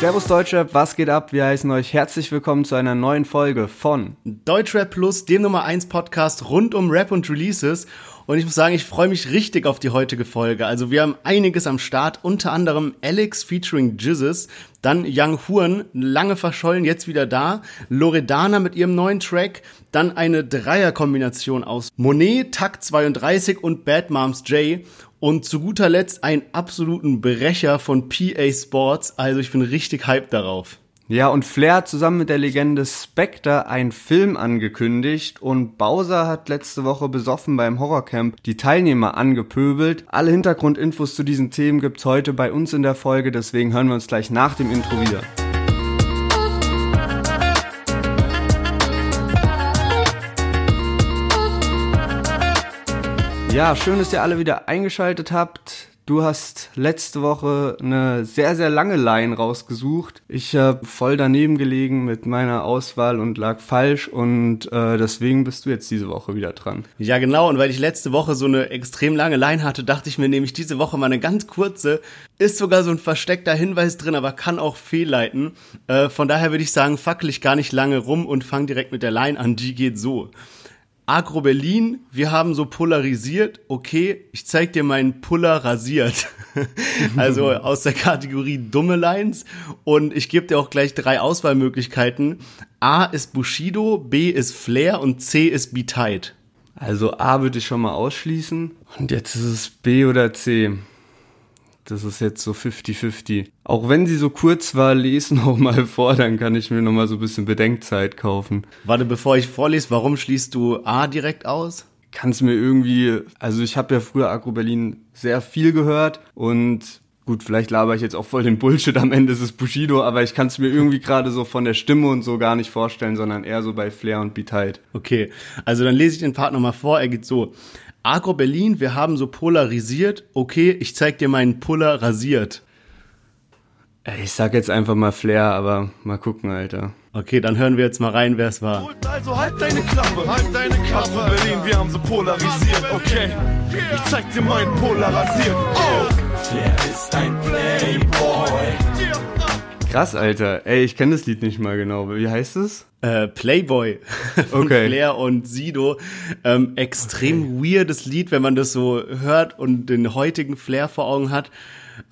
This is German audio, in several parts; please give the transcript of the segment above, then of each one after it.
Servus Deutschrap, was geht ab? Wir heißen euch herzlich willkommen zu einer neuen Folge von Deutschrap Plus, dem Nummer 1 Podcast rund um Rap und Releases. Und ich muss sagen, ich freue mich richtig auf die heutige Folge. Also wir haben einiges am Start, unter anderem Alex featuring Jizzes, dann Young Huan, lange verschollen, jetzt wieder da, Loredana mit ihrem neuen Track, dann eine Dreierkombination aus Monet, Takt 32 und Bad Moms J und zu guter Letzt einen absoluten Brecher von PA Sports. Also ich bin richtig hyped darauf. Ja, und Flair hat zusammen mit der Legende Spectre einen Film angekündigt und Bowser hat letzte Woche besoffen beim Horrorcamp die Teilnehmer angepöbelt. Alle Hintergrundinfos zu diesen Themen gibt's heute bei uns in der Folge, deswegen hören wir uns gleich nach dem Intro wieder. Ja, schön, dass ihr alle wieder eingeschaltet habt. Du hast letzte Woche eine sehr, sehr lange Line rausgesucht. Ich habe voll daneben gelegen mit meiner Auswahl und lag falsch und äh, deswegen bist du jetzt diese Woche wieder dran. Ja, genau. Und weil ich letzte Woche so eine extrem lange Line hatte, dachte ich mir nämlich diese Woche mal eine ganz kurze. Ist sogar so ein versteckter Hinweis drin, aber kann auch fehlleiten. Äh, von daher würde ich sagen, fackel ich gar nicht lange rum und fang direkt mit der Line an. Die geht so. Agro Berlin, wir haben so polarisiert, okay, ich zeig dir meinen Puller rasiert. also aus der Kategorie dumme Lines und ich gebe dir auch gleich drei Auswahlmöglichkeiten. A ist Bushido, B ist Flair und C ist Be Tight. Also A würde ich schon mal ausschließen und jetzt ist es B oder C. Das ist jetzt so 50-50. Auch wenn sie so kurz war, lese noch mal vor, dann kann ich mir noch mal so ein bisschen Bedenkzeit kaufen. Warte, bevor ich vorlese, warum schließt du A direkt aus? Kannst mir irgendwie, also ich habe ja früher Agro Berlin sehr viel gehört und gut, vielleicht laber ich jetzt auch voll den Bullshit am Ende ist es Bushido, aber ich kann es mir irgendwie gerade so von der Stimme und so gar nicht vorstellen, sondern eher so bei Flair und Beat. Okay, also dann lese ich den Part nochmal vor, er geht so. Agro Berlin, wir haben so polarisiert. Okay, ich zeig dir meinen Puller rasiert. Ich sag jetzt einfach mal Flair, aber mal gucken, Alter. Okay, dann hören wir jetzt mal rein, wer es war. Also halt deine Klappe, halt deine Klappe. Agro Berlin, wir haben so polarisiert. Okay, ich zeig dir meinen Puller rasiert. Oh. Flair ist ein Playboy. Krass, Alter. Ey, ich kenne das Lied nicht mal genau. Wie heißt es? Äh, Playboy von Okay. Flair und Sido. Ähm, extrem weirdes Lied, wenn man das so hört und den heutigen Flair vor Augen hat.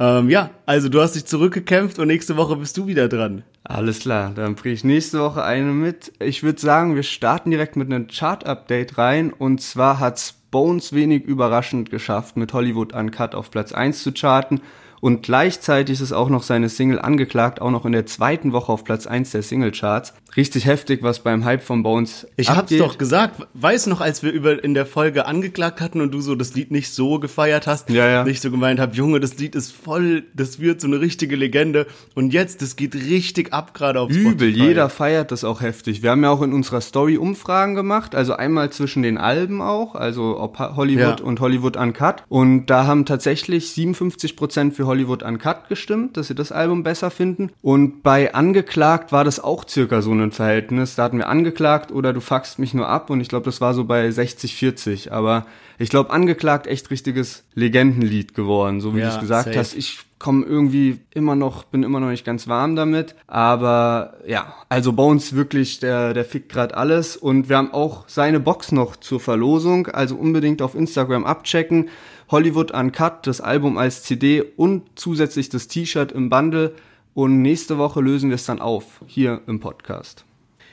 Ähm, ja, also du hast dich zurückgekämpft und nächste Woche bist du wieder dran. Alles klar, dann bringe ich nächste Woche eine mit. Ich würde sagen, wir starten direkt mit einem Chart-Update rein. Und zwar hat's Bones wenig überraschend geschafft, mit Hollywood Uncut auf Platz 1 zu charten. Und gleichzeitig ist auch noch seine Single angeklagt, auch noch in der zweiten Woche auf Platz 1 der Single-Charts. Richtig heftig, was beim Hype von Bones Ich hab's abgeht. doch gesagt. Weiß noch, als wir über in der Folge angeklagt hatten und du so das Lied nicht so gefeiert hast, Ja, ja. nicht so gemeint hab, Junge, das Lied ist voll, das wird so eine richtige Legende. Und jetzt, das geht richtig ab gerade auf Übel, Spotify. jeder feiert das auch heftig. Wir haben ja auch in unserer Story Umfragen gemacht, also einmal zwischen den Alben auch, also ob Hollywood Ja. und Hollywood Uncut. Und da haben tatsächlich 57% für Hollywood Uncut gestimmt, dass sie das Album besser finden. Und bei Angeklagt war das auch circa so ein Verhältnis. Da hatten wir angeklagt oder du fuckst mich nur ab und ich glaube, das war so bei 60-40. Aber ich glaube, Angeklagt echt richtiges Legendenlied geworden, so wie Ja, du es gesagt safe. hast. Ich komme irgendwie immer noch, bin immer noch nicht ganz warm damit. Aber ja, also Bones wirklich, der, der fickt gerade alles. Und wir haben auch seine Box noch zur Verlosung. Also unbedingt auf Instagram abchecken. Hollywood Uncut, das Album als CD und zusätzlich das T-Shirt im Bundle. Und nächste Woche lösen wir es dann auf, hier im Podcast.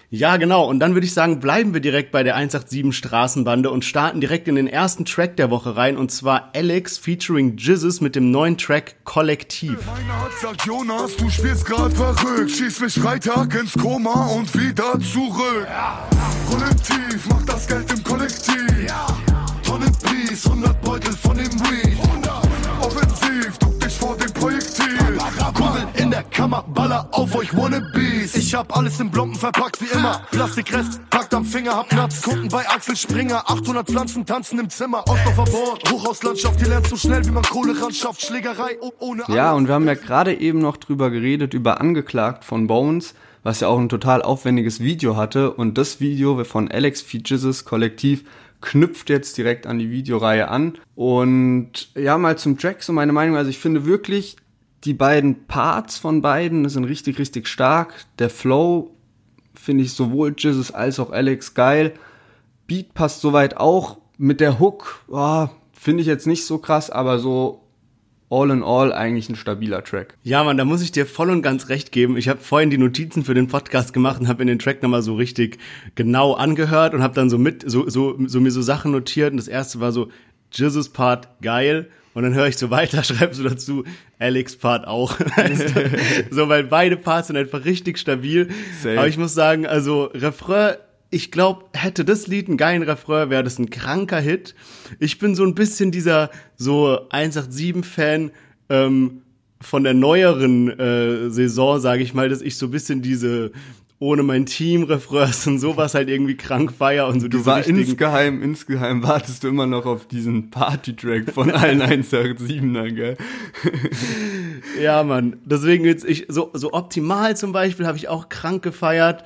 Ja, genau. Und dann würde ich sagen, bleiben wir direkt bei der 187 Straßenbande und starten direkt in den ersten Track der Woche rein. Und zwar Alex featuring Jizzes mit dem neuen Track Kollektiv. Meine Art sagt Jonas, du spielst grad verrückt. Schieß mich Freitag ins Koma und wieder zurück. Kollektiv, mach das Geld im Kollektiv. Tonnen Peace, 100 Beutel von dem Weed. Offensiv, duck dich vor dem Projektil. Kugel in der Kammer, baller auf euch Wannabes. Ich hab alles in Blompen verpackt wie immer. Plastikrest, packt am Finger, hab Nuts. Kunden bei Axel Springer. 800 Pflanzen tanzen im Zimmer. Ostdorfer Bord, Hochhauslandschaft, die lernt so schnell, wie man Kohle ran schafft. Schlägerei oh, ohne Ja, und wir haben ja gerade eben noch drüber geredet, über Angeklagt von Bones, was ja auch ein total aufwendiges Video hatte. Und das Video von Alex Features Kollektiv knüpft jetzt direkt an die Videoreihe an. Und ja, mal zum Track, so meine Meinung. Also ich finde wirklich, die beiden Parts von beiden sind richtig, richtig stark. Der Flow finde ich sowohl Jesus als auch Alex geil. Beat passt soweit auch. Mit der Hook, oh, finde ich jetzt nicht so krass, aber so all in all eigentlich ein stabiler Track. Ja, Mann, da muss ich dir voll und ganz recht geben. Ich habe vorhin die Notizen für den Podcast gemacht und habe in den Track nochmal so richtig genau angehört und habe dann so mit, so, so, so mir so Sachen notiert. Und das erste war so, Jesus Part geil. Und dann höre ich so weiter, schreibst du dazu, Alex Part auch. Weißt du? so, weil beide Parts sind einfach richtig stabil. Safe. Aber ich muss sagen, also Refrain, ich glaube, hätte das Lied einen geilen Refrain, wäre das ein kranker Hit. Ich bin so ein bisschen dieser so 187-Fan ähm, von der neueren äh, Saison, sage ich mal, dass ich so ein bisschen diese ohne mein Team Refrains und sowas halt irgendwie krank feier und so Du diese war richtigen insgeheim, insgeheim wartest du immer noch auf diesen Party-Track von allen 187er, gell? Ja, Mann. Deswegen jetzt ich so so optimal zum Beispiel habe ich auch krank gefeiert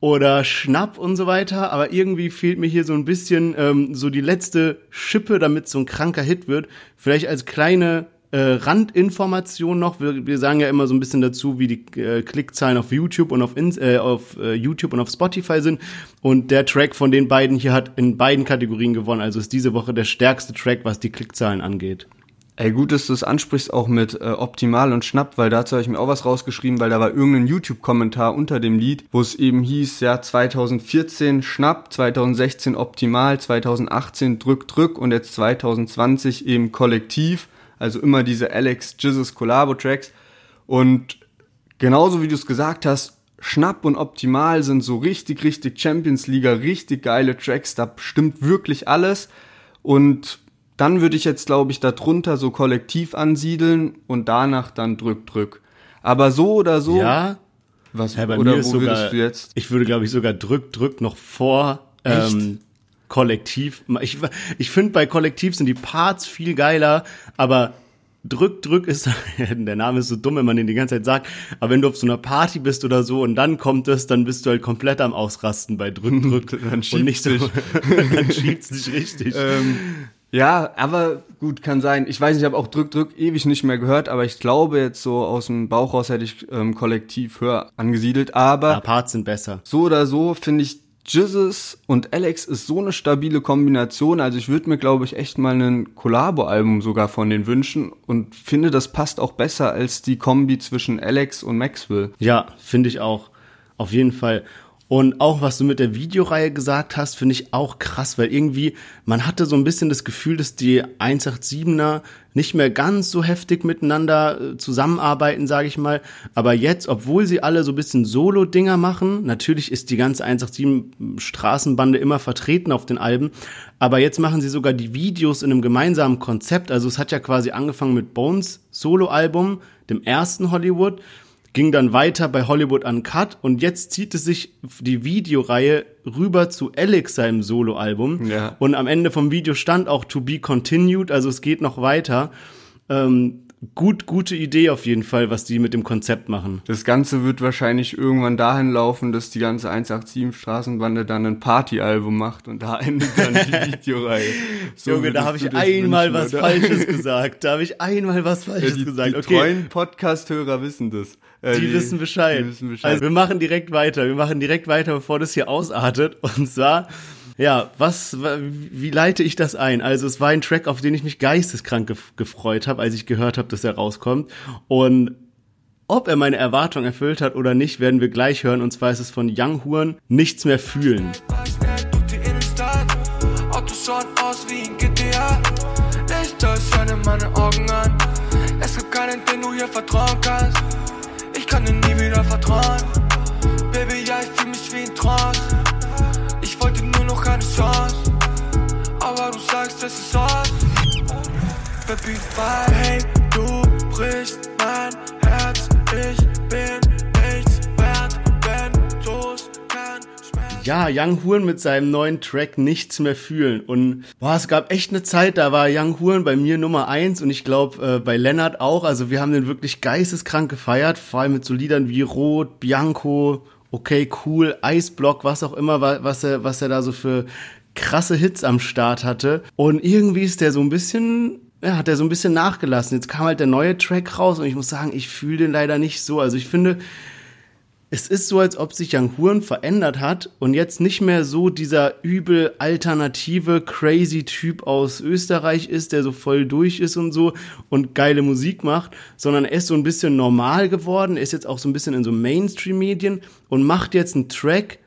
oder Schnapp und so weiter. Aber irgendwie fehlt mir hier so ein bisschen ähm, so die letzte Schippe, damit so ein kranker Hit wird. Vielleicht als kleine äh, Randinformation noch. Wir, wir sagen ja immer so ein bisschen dazu, wie die äh, Klickzahlen auf YouTube und auf, Ins äh, auf äh, YouTube und auf Spotify sind. Und der Track von den beiden hier hat in beiden Kategorien gewonnen. Also ist diese Woche der stärkste Track, was die Klickzahlen angeht. Ey, gut, dass du es ansprichst, auch mit äh, Optimal und Schnapp, weil dazu habe ich mir auch was rausgeschrieben, weil da war irgendein YouTube-Kommentar unter dem Lied, wo es eben hieß, ja, 2014 Schnapp, 2016 Optimal, 2018 Drück, Drück und jetzt 2020 eben Kollektiv, also immer diese Alex Jesus Collabo-Tracks. Und genauso wie du es gesagt hast, Schnapp und Optimal sind so richtig, richtig Champions League, richtig geile Tracks, da stimmt wirklich alles. Und dann würde ich jetzt, glaube ich, darunter so kollektiv ansiedeln und danach dann drück, drück. Aber so oder so. Ja, Was, Ja, bei oder mir ist wo sogar, du jetzt? ich würde glaube ich sogar drück, drück noch vor ähm, Kollektiv. Ich, ich finde bei Kollektiv sind die Parts viel geiler, aber drück, drück ist, der Name ist so dumm, wenn man den die ganze Zeit sagt, aber wenn du auf so einer Party bist oder so und dann kommt es, dann bist du halt komplett am Ausrasten bei drück, drück Dann und schiebt's nicht so, dann schiebt's dich richtig. Ähm, ja, aber gut, kann sein. Ich weiß nicht, ich habe auch Drück, Drück ewig nicht mehr gehört, aber ich glaube jetzt so aus dem Bauch raus hätte ich ähm, kollektiv höher angesiedelt. Aber ja, Parts sind besser. so oder so finde ich Jizzes und Alex ist so eine stabile Kombination. Also ich würde mir, glaube ich, echt mal ein Collabo-Album sogar von denen wünschen und finde, das passt auch besser als die Kombi zwischen Alex und Maxwell. Ja, finde ich auch. Auf jeden Fall. Und auch was du mit der Videoreihe gesagt hast, finde ich auch krass, weil irgendwie, man hatte so ein bisschen das Gefühl, dass die 187er nicht mehr ganz so heftig miteinander äh, zusammenarbeiten, sage ich mal. Aber jetzt, obwohl sie alle so ein bisschen Solo-Dinger machen, natürlich ist die ganze 187 Straßenbande immer vertreten auf den Alben, aber jetzt machen sie sogar die Videos in einem gemeinsamen Konzept. Also es hat ja quasi angefangen mit Bones Solo-Album, dem ersten Hollywood ging dann weiter bei Hollywood Uncut und jetzt zieht es sich die Videoreihe rüber zu Alex seinem Soloalbum Ja. und am Ende vom Video stand auch To Be Continued, also es geht noch weiter. Ähm, gut, gute Idee auf jeden Fall, was die mit dem Konzept machen. Das Ganze wird wahrscheinlich irgendwann dahin laufen, dass die ganze 187 Straßenbande dann ein Partyalbum macht und da endet dann die Videoreihe. So Junge, da habe ich einmal wünschen, was oder? Falsches gesagt. Da habe ich einmal was Ja, Falsches die, gesagt. die okay. treuen Podcast-Hörer wissen das. Äh, Die, wissen Bescheid. Die wissen Bescheid. Also wir machen direkt weiter. Wir machen direkt weiter, bevor das hier ausartet. Und zwar, ja, was, wie leite ich das ein? Also es war ein Track, auf den ich mich geisteskrank gef gefreut habe, als ich gehört habe, dass er rauskommt. Und ob er meine Erwartung erfüllt hat oder nicht, werden wir gleich hören. Und zwar ist es von Young Huren, Nichts mehr fühlen. Ich kann dir nie wieder vertrauen. Baby, ja, ich fühl mich wie in Trance. Ich wollte nur noch eine Chance. Aber du sagst, es ist aus. Baby, bye. Hey, du brichst mein Herz. Ich bin nichts wert, wenn du's. Ja, Young Huren mit seinem neuen Track Nichts mehr fühlen. Und boah, es gab echt eine Zeit, da war Young Huren bei mir Nummer eins und ich glaube äh, bei Lennart auch. Also wir haben den wirklich geisteskrank gefeiert, vor allem mit so Liedern wie Rot, Bianco, Okay, cool, Eisblock, was auch immer, wa- was er, was er da so für krasse Hits am Start hatte. Und irgendwie ist der so ein bisschen ja, hat er so ein bisschen nachgelassen. Jetzt kam halt der neue Track raus und ich muss sagen, ich fühle den leider nicht so. Also ich finde, es ist so, als ob sich Young Huren verändert hat und jetzt nicht mehr so dieser übel alternative, crazy Typ aus Österreich ist, der so voll durch ist und so und geile Musik macht, sondern er ist so ein bisschen normal geworden, ist jetzt auch so ein bisschen in so Mainstream-Medien und macht jetzt einen Track,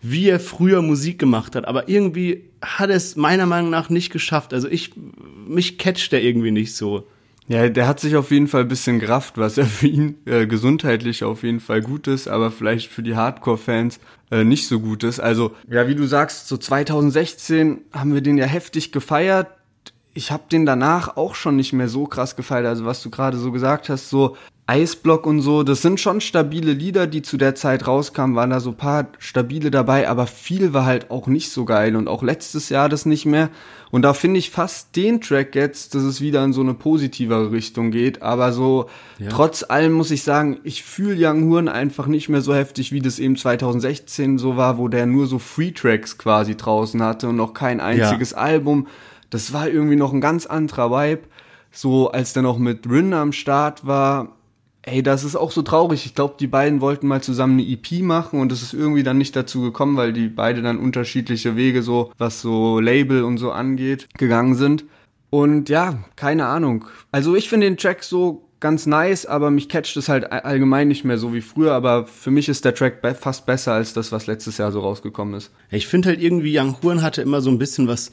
wie er früher Musik gemacht hat. Aber irgendwie hat es meiner Meinung nach nicht geschafft. Also ich, mich catcht er irgendwie nicht so. Ja, der hat sich auf jeden Fall ein bisschen gerafft, was ja für ihn äh, gesundheitlich auf jeden Fall gut ist, aber vielleicht für die Hardcore-Fans äh, nicht so gut ist. Also, ja, wie du sagst, so 2016 haben wir den ja heftig gefeiert. Ich habe den danach auch schon nicht mehr so krass gefeiert. Also, was du gerade so gesagt hast, so Eisblock und so, das sind schon stabile Lieder, die zu der Zeit rauskamen, waren da so paar stabile dabei, aber viel war halt auch nicht so geil und auch letztes Jahr das nicht mehr. Und da finde ich fast den Track jetzt, dass es wieder in so eine positivere Richtung geht, aber so ja. trotz allem muss ich sagen, ich fühle Young Horn einfach nicht mehr so heftig, wie das eben 2016 so war, wo der nur so Free Tracks quasi draußen hatte und noch kein einziges ja. Album. Das war irgendwie noch ein ganz anderer Vibe. So als der noch mit Rin am Start war, Ey, das ist auch so traurig. Ich glaube, die beiden wollten mal zusammen eine EP machen und es ist irgendwie dann nicht dazu gekommen, weil die beide dann unterschiedliche Wege so, was so Label und so angeht, gegangen sind. Und ja, keine Ahnung. Also ich finde den Track so ganz nice, aber mich catcht es halt allgemein nicht mehr so wie früher. Aber für mich ist der Track be fast besser als das, was letztes Jahr so rausgekommen ist. Ich finde halt irgendwie, Young Huren hatte immer so ein bisschen was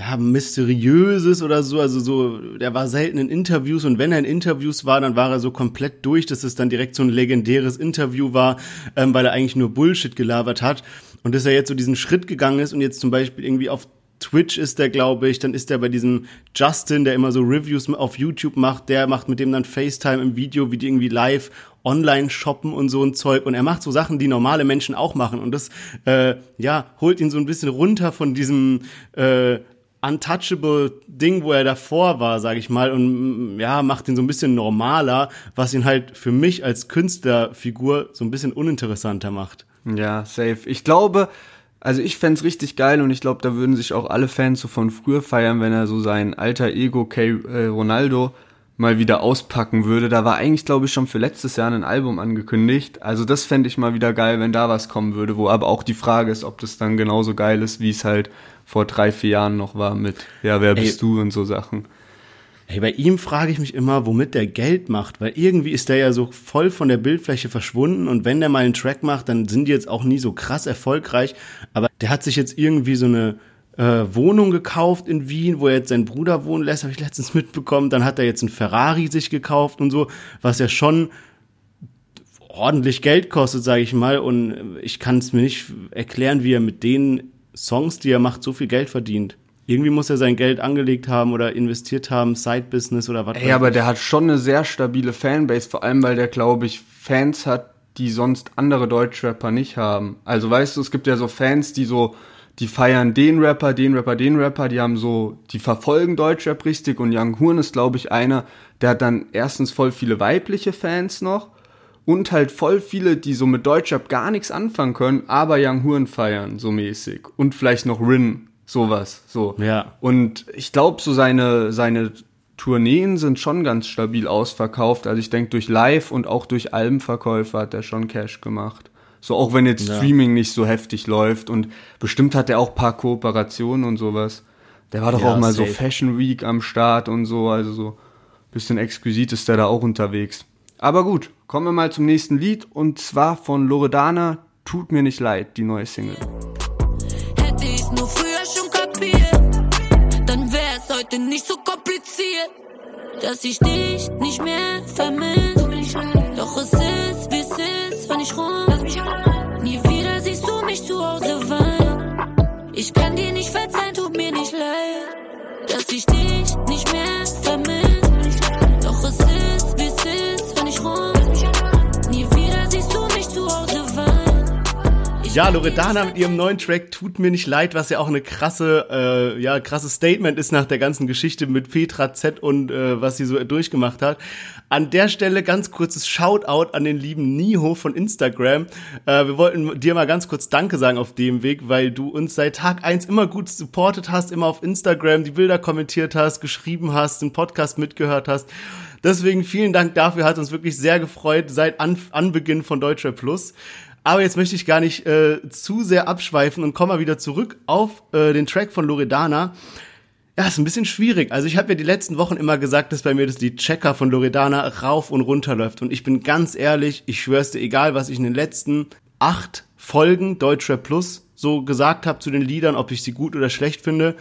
ja, mysteriöses oder so. Also so, der war selten in Interviews und wenn er in Interviews war, dann war er so komplett durch, dass es dann direkt so ein legendäres Interview war, ähm, weil er eigentlich nur Bullshit gelabert hat. Und dass er jetzt so diesen Schritt gegangen ist und jetzt zum Beispiel irgendwie auf Twitch ist der, glaube ich, dann ist der bei diesem Justin, der immer so Reviews auf YouTube macht, der macht mit dem dann FaceTime im Video, wie die irgendwie live online shoppen und so ein Zeug. Und er macht so Sachen, die normale Menschen auch machen. Und das, äh, ja, holt ihn so ein bisschen runter von diesem, äh, untouchable Ding, wo er davor war, sag ich mal, und mm, ja, macht ihn so ein bisschen normaler, was ihn halt für mich als Künstlerfigur so ein bisschen uninteressanter macht. Ja, safe. Ich glaube, also ich fände richtig geil und ich glaube, da würden sich auch alle Fans so von früher feiern, wenn er so sein alter Ego K äh, Ronaldo mal wieder auspacken würde. Da war eigentlich, glaube ich, schon für letztes Jahr ein Album angekündigt. Also das fände ich mal wieder geil, wenn da was kommen würde, wo aber auch die Frage ist, ob das dann genauso geil ist, wie es halt vor drei, vier Jahren noch war mit, ja, wer bist Ey, du und so Sachen. Ey, bei ihm frage ich mich immer, womit der Geld macht, weil irgendwie ist der ja so voll von der Bildfläche verschwunden und wenn der mal einen Track macht, dann sind die jetzt auch nie so krass erfolgreich, aber der hat sich jetzt irgendwie so eine äh, Wohnung gekauft in Wien, wo er jetzt seinen Bruder wohnen lässt, habe ich letztens mitbekommen, dann hat er jetzt einen Ferrari sich gekauft und so, was ja schon ordentlich Geld kostet, sage ich mal und ich kann es mir nicht erklären, wie er mit denen Songs, die er macht, so viel Geld verdient. Irgendwie muss er sein Geld angelegt haben oder investiert haben, Side-Business oder was. Ey, aber der hat schon eine sehr stabile Fanbase, vor allem weil der, glaube ich, Fans hat, die sonst andere Deutschrapper nicht haben. Also weißt du, es gibt ja so Fans, die so, die feiern den Rapper, den Rapper, den Rapper, die haben so, die verfolgen Deutschrap richtig und Young Horn ist, glaube ich, einer, der hat dann erstens voll viele weibliche Fans noch und halt voll viele, die so mit Deutschrap gar nichts anfangen können, aber Young Horn feiern, so mäßig. Und vielleicht noch Rin, sowas, so. Ja. Und ich glaube, so seine, seine Tourneen sind schon ganz stabil ausverkauft. Also ich denke, durch Live und auch durch Albenverkäufe hat er schon Cash gemacht. So auch wenn jetzt ja. Streaming nicht so heftig läuft und bestimmt hat er auch paar Kooperationen und sowas. Der war doch ja, auch mal safe. so Fashion Week am Start und so, also so bisschen exquisit ist der da auch unterwegs. Aber gut, kommen wir mal zum nächsten Lied und zwar von Loredana, Tut mir nicht leid, die neue Single. Hätte ich nur früher schon kapiert, dann wäre es heute nicht so kompliziert, dass ich dich nicht mehr vermisse. Doch es ist, wie es ist, wenn ich rum. Nie wieder siehst du mich zu Hause weinen. Ich kann dir nicht verzeihen, tut mir nicht leid, dass ich dich nicht mehr vermisse. Ja, Loredana mit ihrem neuen Track Tut mir nicht leid, was ja auch eine krasse, äh, ja, krasses Statement ist nach der ganzen Geschichte mit Petra Z und äh, was sie so durchgemacht hat. An der Stelle ganz kurzes Shoutout an den lieben Niho von Instagram. Äh, wir wollten dir mal ganz kurz Danke sagen auf dem Weg, weil du uns seit Tag eins immer gut supportet hast, immer auf Instagram die Bilder kommentiert hast, geschrieben hast, den Podcast mitgehört hast. Deswegen vielen Dank dafür, hat uns wirklich sehr gefreut seit An Anbeginn von Deutscher Plus. Aber jetzt möchte ich gar nicht äh, zu sehr abschweifen und komme mal wieder zurück auf äh, den Track von Loredana. Ja, ist ein bisschen schwierig. Also ich habe ja die letzten Wochen immer gesagt, dass bei mir das die Checker von Loredana rauf und runter läuft. Und ich bin ganz ehrlich, ich schwör's dir, egal was ich in den letzten acht Folgen Deutschrap Plus so gesagt habe zu den Liedern, ob ich sie gut oder schlecht finde,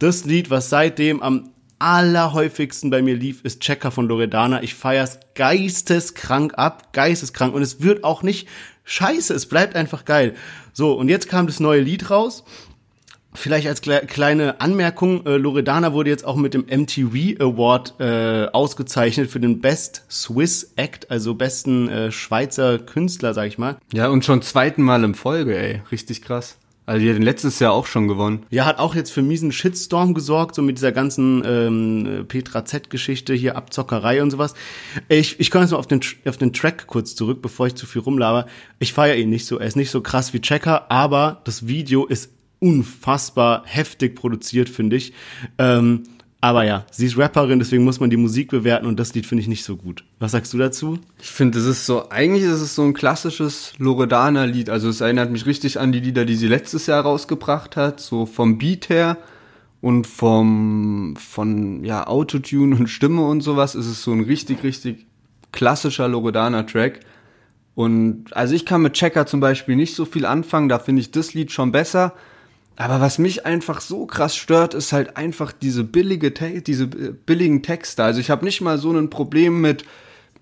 das Lied, was seitdem am allerhäufigsten bei mir lief, ist Checker von Loredana. Ich feier's geisteskrank ab, geisteskrank. Und es wird auch nicht scheiße, es bleibt einfach geil. So, und jetzt kam das neue Lied raus. Vielleicht als kle kleine Anmerkung, äh, Loredana wurde jetzt auch mit dem MTV Award äh, ausgezeichnet für den Best Swiss Act, also besten äh, Schweizer Künstler, sag ich mal. Ja, und schon zweiten Mal in Folge, ey. Richtig krass. Also die hat letztes Jahr auch schon gewonnen. Ja, hat auch jetzt für miesen Shitstorm gesorgt, so mit dieser ganzen ähm, Petra Z-Geschichte, hier Abzockerei und sowas. Ich, ich komme jetzt mal auf den, auf den Track kurz zurück, bevor ich zu viel rumlaber. Ich feiere ihn nicht so. Er ist nicht so krass wie Checker, aber das Video ist unfassbar heftig produziert, finde ich. Ähm, aber ja, sie ist Rapperin, deswegen muss man die Musik bewerten und das Lied finde ich nicht so gut. Was sagst du dazu? Ich finde, es ist so, eigentlich ist es so ein klassisches Loredana-Lied. Also es erinnert mich richtig an die Lieder, die sie letztes Jahr rausgebracht hat, so vom Beat her und vom, von, ja, Autotune und Stimme und sowas ist es so ein richtig, richtig klassischer Loredana-Track. Und also ich kann mit Checker zum Beispiel nicht so viel anfangen, da finde ich das Lied schon besser. Aber was mich einfach so krass stört, ist halt einfach diese billige, Te diese billigen Texte. Also ich habe nicht mal so ein Problem mit,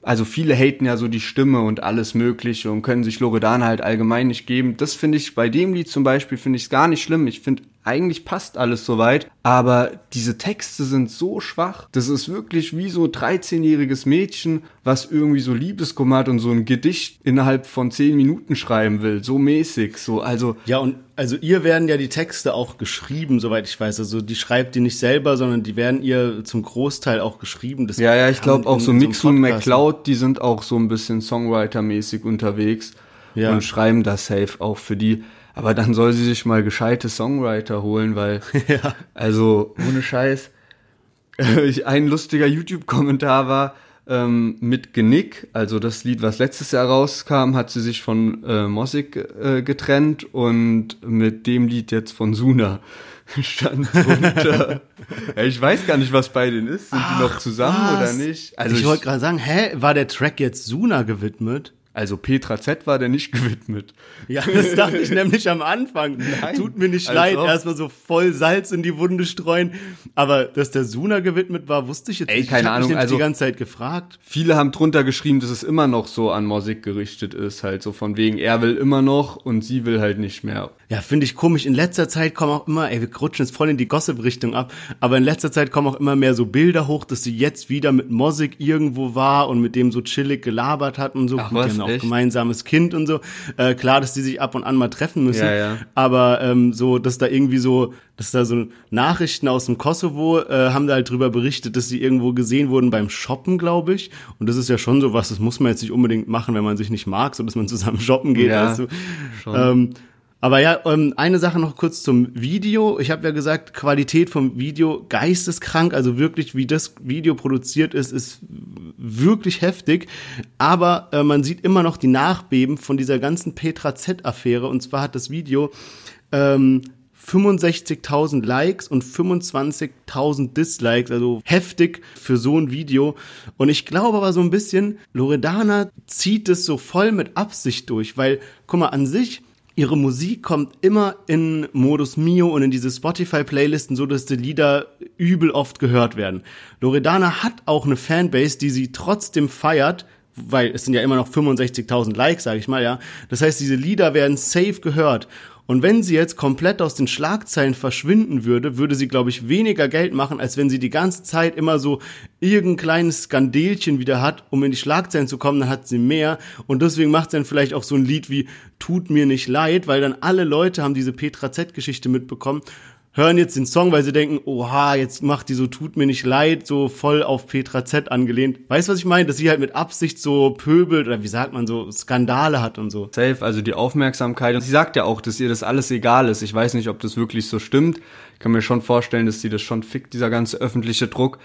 also viele haten ja so die Stimme und alles Mögliche und können sich Loredana halt allgemein nicht geben. Das finde ich bei dem Lied zum Beispiel finde ich es gar nicht schlimm. Ich finde eigentlich passt alles soweit, aber diese Texte sind so schwach. Das ist wirklich wie so 13-jähriges Mädchen, was irgendwie so Liebeskummer hat und so ein Gedicht innerhalb von 10 Minuten schreiben will. So mäßig, so, also. Ja, und also ihr werden ja die Texte auch geschrieben, soweit ich weiß. Also die schreibt die nicht selber, sondern die werden ihr zum Großteil auch geschrieben. Das ja, ja, ich glaube auch so Mix und McCloud, die sind auch so ein bisschen Songwriter-mäßig unterwegs ja. und schreiben das safe auch für die. Aber dann soll sie sich mal gescheite Songwriter holen, weil, ja. also ohne Scheiß. Ein lustiger YouTube-Kommentar war, ähm, mit Genick, also das Lied, was letztes Jahr rauskam, hat sie sich von äh, Mossig äh, getrennt und mit dem Lied jetzt von Suna stand drunter. ja, ich weiß gar nicht, was bei denen ist. Sind Ach, die noch zusammen was? oder nicht? Also ich, ich wollte gerade sagen, hä, war der Track jetzt Suna gewidmet? Also Petra Z war der nicht gewidmet. Ja, das dachte ich nämlich am Anfang. Nein, Tut mir nicht leid, erstmal so voll Salz in die Wunde streuen. Aber dass der Suna gewidmet war, wusste ich jetzt Ey, nicht. Keine ich Ahnung, mich also die ganze Zeit gefragt. Viele haben drunter geschrieben, dass es immer noch so an Musik gerichtet ist, halt so von wegen, er will immer noch und sie will halt nicht mehr. Ja, finde ich komisch. In letzter Zeit kommen auch immer, ey, wir rutschen jetzt voll in die Gossip-Richtung ab, aber in letzter Zeit kommen auch immer mehr so Bilder hoch, dass sie jetzt wieder mit Mosik irgendwo war und mit dem so chillig gelabert hat und so. Ach, was, die haben auch gemeinsames Kind und so. Äh, klar, dass die sich ab und an mal treffen müssen. Ja, ja. Aber ähm, so, dass da irgendwie so, dass da so Nachrichten aus dem Kosovo äh, haben da halt drüber berichtet, dass sie irgendwo gesehen wurden beim Shoppen, glaube ich. Und das ist ja schon so was, das muss man jetzt nicht unbedingt machen, wenn man sich nicht mag, so dass man zusammen shoppen geht. Ja, du? schon. Ähm, aber ja, ähm, eine Sache noch kurz zum Video. Ich habe ja gesagt, Qualität vom Video geisteskrank. Also wirklich, wie das Video produziert ist, ist wirklich heftig. Aber äh, man sieht immer noch die Nachbeben von dieser ganzen Petra Z-Affäre. Und zwar hat das Video ähm, 65.000 Likes und 25.000 Dislikes, also heftig für so ein Video. Und ich glaube aber so ein bisschen, Loredana zieht es so voll mit Absicht durch, weil, guck mal, an sich ihre Musik kommt immer in Modus Mio und in diese Spotify-Playlisten, so dass die Lieder übel oft gehört werden. Loredana hat auch eine Fanbase, die sie trotzdem feiert, weil es sind ja immer noch 65.000 Likes, sage ich mal, ja. Das heißt, diese Lieder werden safe gehört. Und wenn sie jetzt komplett aus den Schlagzeilen verschwinden würde, würde sie, glaube ich, weniger Geld machen, als wenn sie die ganze Zeit immer so irgendein kleines Skandelchen wieder hat, um in die Schlagzeilen zu kommen, dann hat sie mehr. Und deswegen macht sie dann vielleicht auch so ein Lied wie Tut mir nicht leid, weil dann alle Leute haben diese Petra Z-Geschichte mitbekommen hören jetzt den Song, weil sie denken, oha, jetzt macht die so Tut mir nicht leid, so voll auf Petra Z angelehnt. Weißt du, was ich meine? Dass sie halt mit Absicht so pöbelt oder wie sagt man so, Skandale hat und so. Safe, also die Aufmerksamkeit. Und sie sagt ja auch, dass ihr das alles egal ist. Ich weiß nicht, ob das wirklich so stimmt. Ich kann mir schon vorstellen, dass sie das schon fickt, dieser ganze öffentliche Druck.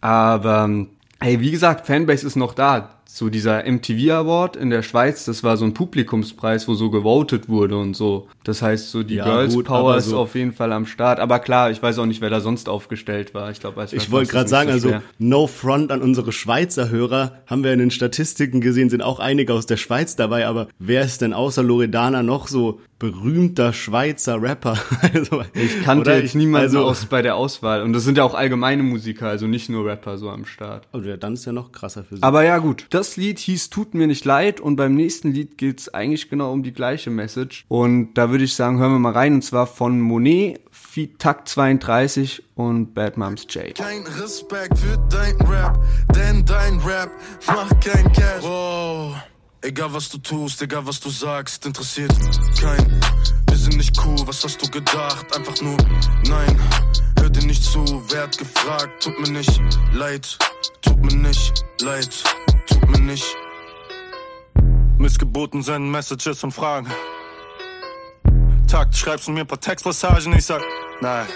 Aber, hey, wie gesagt, Fanbase ist noch da so dieser MTV Award in der Schweiz, das war so ein Publikumspreis, wo so gewotet wurde und so. Das heißt, so die ja, Girls gut, Power ist so auf jeden Fall am Start. Aber klar, ich weiß auch nicht, wer da sonst aufgestellt war. Ich glaube, ich wollte gerade sagen, so also no front an unsere Schweizer Hörer, haben wir in den Statistiken gesehen, sind auch einige aus der Schweiz dabei. Aber wer ist denn außer Loredana noch so berühmter Schweizer Rapper. also, ich kannte jetzt niemanden also, aus bei der Auswahl. Und das sind ja auch allgemeine Musiker, also nicht nur Rapper so am Start. Oh, ja, dann ist ja noch krasser für sie. Aber ja, gut. Das Lied hieß Tut mir nicht leid und beim nächsten Lied geht's eigentlich genau um die gleiche Message. Und da würde ich sagen, hören wir mal rein. Und zwar von Monet, Takt 32 und Bad Moms J. Kein Respekt für dein Rap, denn dein Rap macht kein Cash. Wow. Egal was du tust, egal was du sagst, interessiert kein. Sind nicht cool, was hast du gedacht? Einfach nur nein. Hör dir nicht zu, wer hat gefragt? Tut mir nicht leid, tut mir nicht leid, tut mir nicht. Missgeboten senden Messages und Fragen. Takt, schreibst du mir ein paar Textpassagen, ich sag, nein.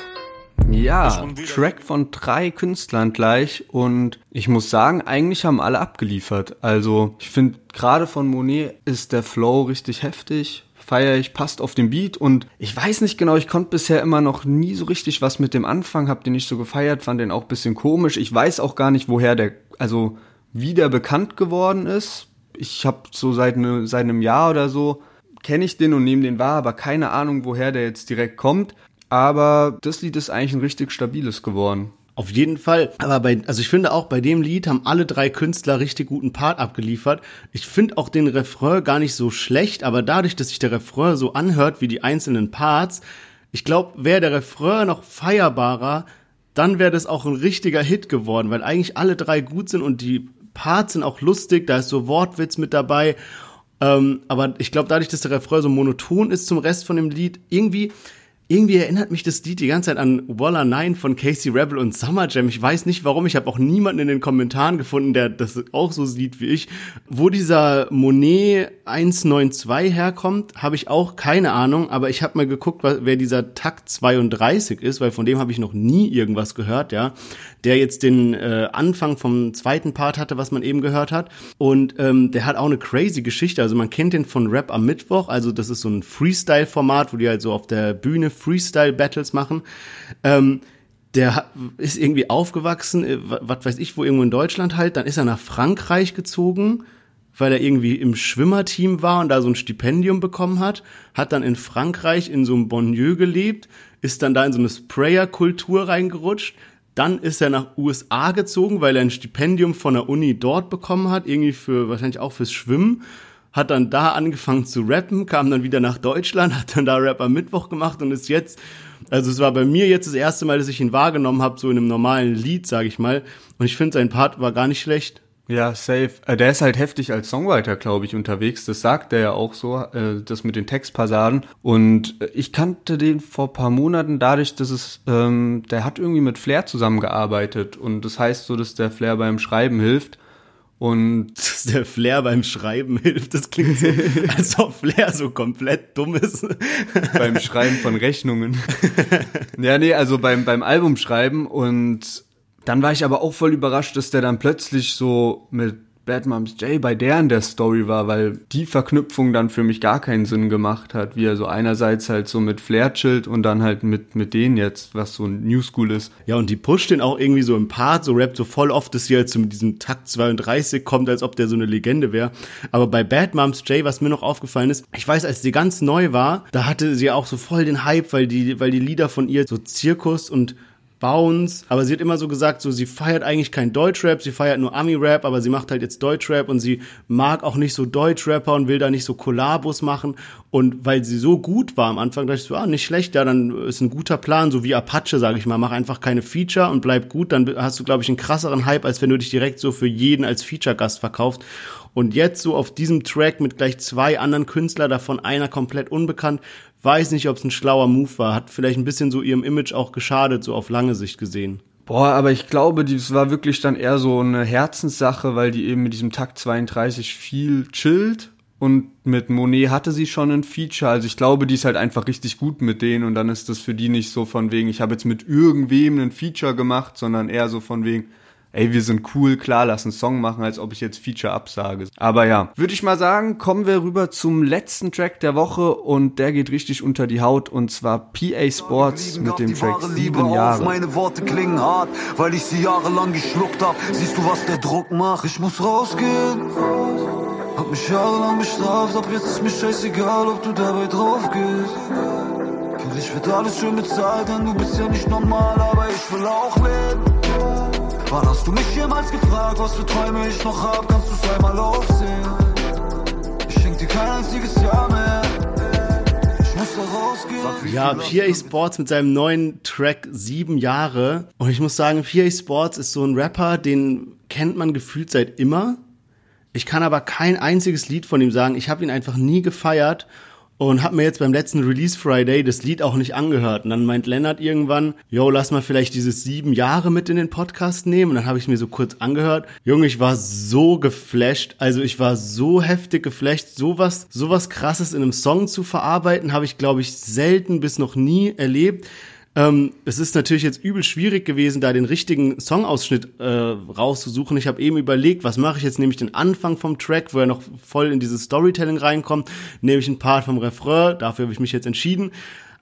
Ja, Track von drei Künstlern gleich und ich muss sagen, eigentlich haben alle abgeliefert. Also ich finde gerade von Monet ist der Flow richtig heftig, feiere ich, passt auf den Beat und ich weiß nicht genau, ich konnte bisher immer noch nie so richtig was mit dem Anfang, hab den nicht so gefeiert, fand den auch bisschen komisch. Ich weiß auch gar nicht, woher der, also wie der bekannt geworden ist. Ich habe so seit, ne, seit einem Jahr oder so kenne ich den und nehme den wahr, aber keine Ahnung, woher der jetzt direkt kommt. Aber das Lied ist eigentlich ein richtig stabiles geworden. Auf jeden Fall. Aber bei, also ich finde auch bei dem Lied haben alle drei Künstler richtig guten Part abgeliefert. Ich finde auch den Refrain gar nicht so schlecht, aber dadurch, dass sich der Refrain so anhört wie die einzelnen Parts, ich glaube, wäre der Refrain noch feierbarer, dann wäre das auch ein richtiger Hit geworden, weil eigentlich alle drei gut sind und die Parts sind auch lustig, da ist so Wortwitz mit dabei. Ähm, aber ich glaube, dadurch, dass der Refrain so monoton ist zum Rest von dem Lied, irgendwie, irgendwie erinnert mich das Lied die ganze Zeit an Waller 9 von Casey Rebel und Summer Jam. Ich weiß nicht warum. Ich habe auch niemanden in den Kommentaren gefunden, der das auch so sieht wie ich. Wo dieser Monet 192 herkommt, habe ich auch keine Ahnung. Aber ich habe mal geguckt, wer dieser Takt 32 ist, weil von dem habe ich noch nie irgendwas gehört, ja. Der jetzt den äh, Anfang vom zweiten Part hatte, was man eben gehört hat. Und ähm, der hat auch eine crazy Geschichte. Also man kennt den von Rap am Mittwoch. Also das ist so ein Freestyle-Format, wo die halt so auf der Bühne Freestyle-Battles machen. Ähm, der ist irgendwie aufgewachsen, äh, was weiß ich, wo irgendwo in Deutschland halt. Dann ist er nach Frankreich gezogen, weil er irgendwie im Schwimmerteam war und da so ein Stipendium bekommen hat. Hat dann in Frankreich in so einem Bonnieu gelebt, ist dann da in so eine Sprayer-Kultur reingerutscht. Dann ist er nach USA gezogen, weil er ein Stipendium von der Uni dort bekommen hat, irgendwie für wahrscheinlich auch fürs Schwimmen hat dann da angefangen zu rappen, kam dann wieder nach Deutschland, hat dann da Rapper Mittwoch gemacht und ist jetzt, also es war bei mir jetzt das erste Mal, dass ich ihn wahrgenommen habe, so in einem normalen Lied, sage ich mal. Und ich finde, sein Part war gar nicht schlecht. Ja, safe. Äh, der ist halt heftig als Songwriter, glaube ich, unterwegs. Das sagt er ja auch so, äh, das mit den Textpassagen. Und äh, ich kannte den vor paar Monaten dadurch, dass es, ähm, der hat irgendwie mit Flair zusammengearbeitet. Und das heißt so, dass der Flair beim Schreiben hilft. Und der Flair beim Schreiben hilft, das klingt so, als ob Flair so komplett dumm ist. beim Schreiben von Rechnungen. ja, nee, also beim, beim Albumschreiben und dann war ich aber auch voll überrascht, dass der dann plötzlich so mit Bad Moms J bei der in der Story war, weil die Verknüpfung dann für mich gar keinen Sinn gemacht hat, wie er so einerseits halt so mit Flair chillt und dann halt mit, mit denen jetzt, was so ein New School ist. Ja, und die pusht den auch irgendwie so im Part, so rappt so voll oft, dass sie halt so mit diesem Takt 32 kommt, als ob der so eine Legende wäre. Aber bei Bad Moms J, was mir noch aufgefallen ist, ich weiß, als sie ganz neu war, da hatte sie auch so voll den Hype, weil die, weil die Lieder von ihr so Zirkus und Bounce, aber sie hat immer so gesagt, so sie feiert eigentlich kein Deutschrap, sie feiert nur Ami-Rap, aber sie macht halt jetzt Deutschrap und sie mag auch nicht so Deutschrapper und will da nicht so Kollabos machen. Und weil sie so gut war am Anfang, dachte ich so, ah, nicht schlecht, ja, dann ist ein guter Plan, so wie Apache, sage ich mal, mach einfach keine Feature und bleib gut, dann hast du, glaube ich, einen krasseren Hype, als wenn du dich direkt so für jeden als Feature-Gast verkaufst und jetzt so auf diesem Track mit gleich zwei anderen Künstlern, davon einer komplett unbekannt, weiß nicht, ob es ein schlauer Move war. Hat vielleicht ein bisschen so ihrem Image auch geschadet, so auf lange Sicht gesehen. Boah, aber ich glaube, das war wirklich dann eher so eine Herzenssache, weil die eben mit diesem Takt 32 viel chillt. Und mit Monet hatte sie schon ein Feature. Also ich glaube, die ist halt einfach richtig gut mit denen. Und dann ist das für die nicht so von wegen, ich habe jetzt mit irgendwem ein Feature gemacht, sondern eher so von wegen, ey, wir sind cool, klar, lass einen Song machen, als ob ich jetzt Feature absage. Aber ja, würde ich mal sagen, kommen wir rüber zum letzten Track der Woche und der geht richtig unter die Haut und zwar PA Sports mit dem Track Sieben Jahre. Meine Worte klingen hart, weil ich sie jahrelang geschluckt hab. Siehst du, was der Druck macht? Ich muss rausgehen. Hab mich jahrelang bestraft, ab jetzt ist mir scheißegal, ob du dabei drauf gehst. Für dich wird alles schön bezahlt, denn du bist ja nicht normal, aber ich will auch leben. Wann hast du mich jemals gefragt, was für Träume ich noch hab? Kannst du's einmal aufsehen? Ich schenk dir kein einziges Jahr mehr. Ich muss da rausgehen. Ja, PA Sports mit seinem neuen Track Sieben Jahre. Und ich muss sagen, PA Sports ist so ein Rapper, den kennt man gefühlt seit immer. Ich kann aber kein einziges Lied von ihm sagen. Ich habe ihn einfach nie gefeiert und hab mir jetzt beim letzten Release Friday das Lied auch nicht angehört. Und dann meint Lennart irgendwann, yo, lass mal vielleicht dieses sieben Jahre mit in den Podcast nehmen. Und dann habe ich mir so kurz angehört. Junge, ich war so geflasht. Also ich war so heftig geflasht. Sowas, sowas krasses in einem Song zu verarbeiten, habe ich, glaube ich, selten bis noch nie erlebt. Ähm, es ist natürlich jetzt übel schwierig gewesen, da den richtigen Songausschnitt äh, rauszusuchen. Ich habe eben überlegt, was mache ich jetzt? Nehme ich den Anfang vom Track, wo er noch voll in dieses Storytelling reinkommt, nehme ich einen Part vom Refrain, dafür habe ich mich jetzt entschieden.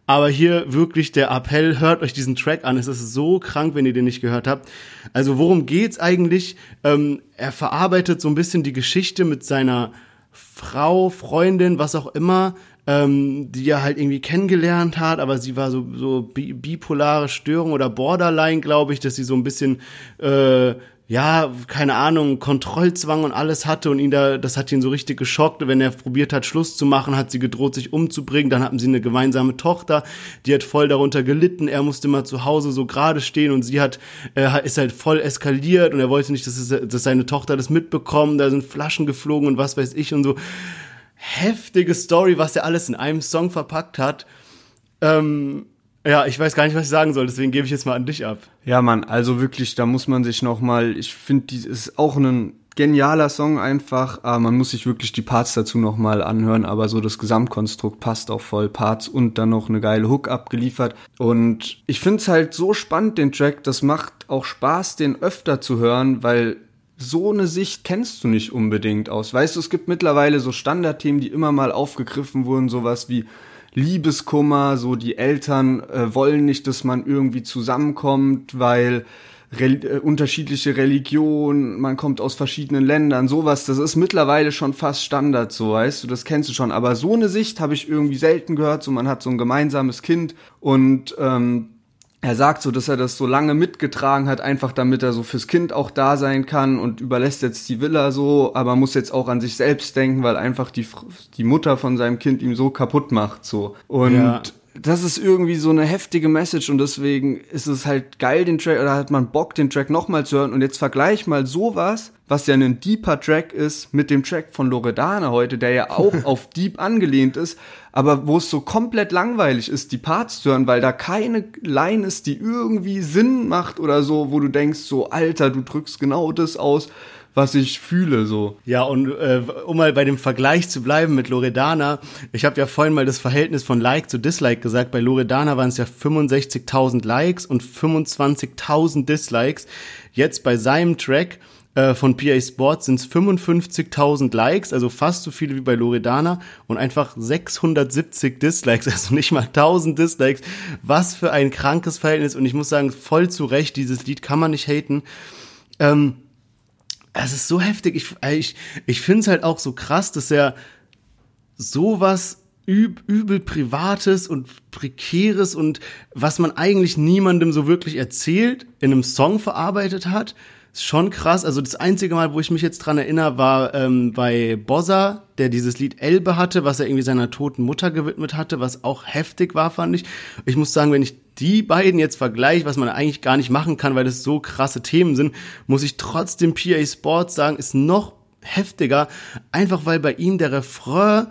Aber hier wirklich der Appell, hört euch diesen Track an. Es ist so krank, wenn ihr den nicht gehört habt. Also worum geht's eigentlich? Ähm, er verarbeitet so ein bisschen die Geschichte mit seiner Frau, Freundin, was auch immer, ähm, die er halt irgendwie kennengelernt hat, aber sie war so, so bipolare Störung oder Borderline, glaube ich, dass sie so ein bisschen, äh, ja, keine Ahnung, Kontrollzwang und alles hatte und ihn da, das hat ihn so richtig geschockt. Wenn er probiert hat, Schluss zu machen, hat sie gedroht, sich umzubringen. Dann hatten sie eine gemeinsame Tochter, die hat voll darunter gelitten. Er musste mal zu Hause so gerade stehen und sie hat, äh, ist halt voll eskaliert und er wollte nicht, dass, es, dass seine Tochter das mitbekommt. Da sind Flaschen geflogen und was weiß ich und so heftige Story, was er alles in einem Song verpackt hat. Ähm, ja, ich weiß gar nicht, was ich sagen soll, deswegen gebe ich jetzt mal an dich ab. Ja, Mann, also wirklich, da muss man sich noch mal, ich finde, die ist auch ein genialer Song einfach, aber man muss sich wirklich die Parts dazu noch mal anhören, aber so das Gesamtkonstrukt passt auch voll, Parts und dann noch eine geile Hook abgeliefert und ich finde es halt so spannend, den Track, das macht auch Spaß, den öfter zu hören, weil so eine Sicht kennst du nicht unbedingt aus. Weißt du, es gibt mittlerweile so Standardthemen, die immer mal aufgegriffen wurden, sowas wie Liebeskummer, so die Eltern äh, wollen nicht, dass man irgendwie zusammenkommt, weil Re äh, unterschiedliche Religionen, man kommt aus verschiedenen Ländern, sowas, das ist mittlerweile schon fast Standard, so weißt du, das kennst du schon. Aber so eine Sicht habe ich irgendwie selten gehört, so man hat so ein gemeinsames Kind und ähm, er sagt so, dass er das so lange mitgetragen hat, einfach damit er so fürs Kind auch da sein kann und überlässt jetzt die Villa so, aber muss jetzt auch an sich selbst denken, weil einfach die, die Mutter von seinem Kind ihm so kaputt macht, so. Und ja das ist irgendwie so eine heftige Message und deswegen ist es halt geil, den Track, oder hat man Bock, den Track nochmal zu hören. Und jetzt vergleich mal sowas, was ja ein deeper Track ist, mit dem Track von Loredana heute, der ja auch auf Deep angelehnt ist, aber wo es so komplett langweilig ist, die Parts zu hören, weil da keine Line ist, die irgendwie Sinn macht oder so, wo du denkst, so, Alter, du drückst genau das aus, was ich fühle so. Ja, und äh, um mal bei dem Vergleich zu bleiben mit Loredana, ich habe ja vorhin mal das Verhältnis von Like zu Dislike gesagt. Bei Loredana waren es ja 65.000 Likes und 25.000 Dislikes. Jetzt bei seinem Track äh, von PA Sports sind es 55.000 Likes, also fast so viele wie bei Loredana und einfach 670 Dislikes, also nicht mal 1000 Dislikes. Was für ein krankes Verhältnis und ich muss sagen, voll zu Recht, dieses Lied kann man nicht haten. Ähm, es ist so heftig. Ich, ich, ich finde es halt auch so krass, dass er sowas üb, übel Privates und Prekäres und was man eigentlich niemandem so wirklich erzählt, in einem Song verarbeitet hat. Ist schon krass. Also das einzige Mal, wo ich mich jetzt dran erinnere, war ähm, bei Bossa, der dieses Lied Elbe hatte, was er irgendwie seiner toten Mutter gewidmet hatte, was auch heftig war, fand ich. Ich muss sagen, wenn ich die beiden jetzt vergleiche, was man eigentlich gar nicht machen kann, weil das so krasse Themen sind, muss ich trotzdem PA Sports sagen, ist noch heftiger, einfach weil bei ihm der Refrain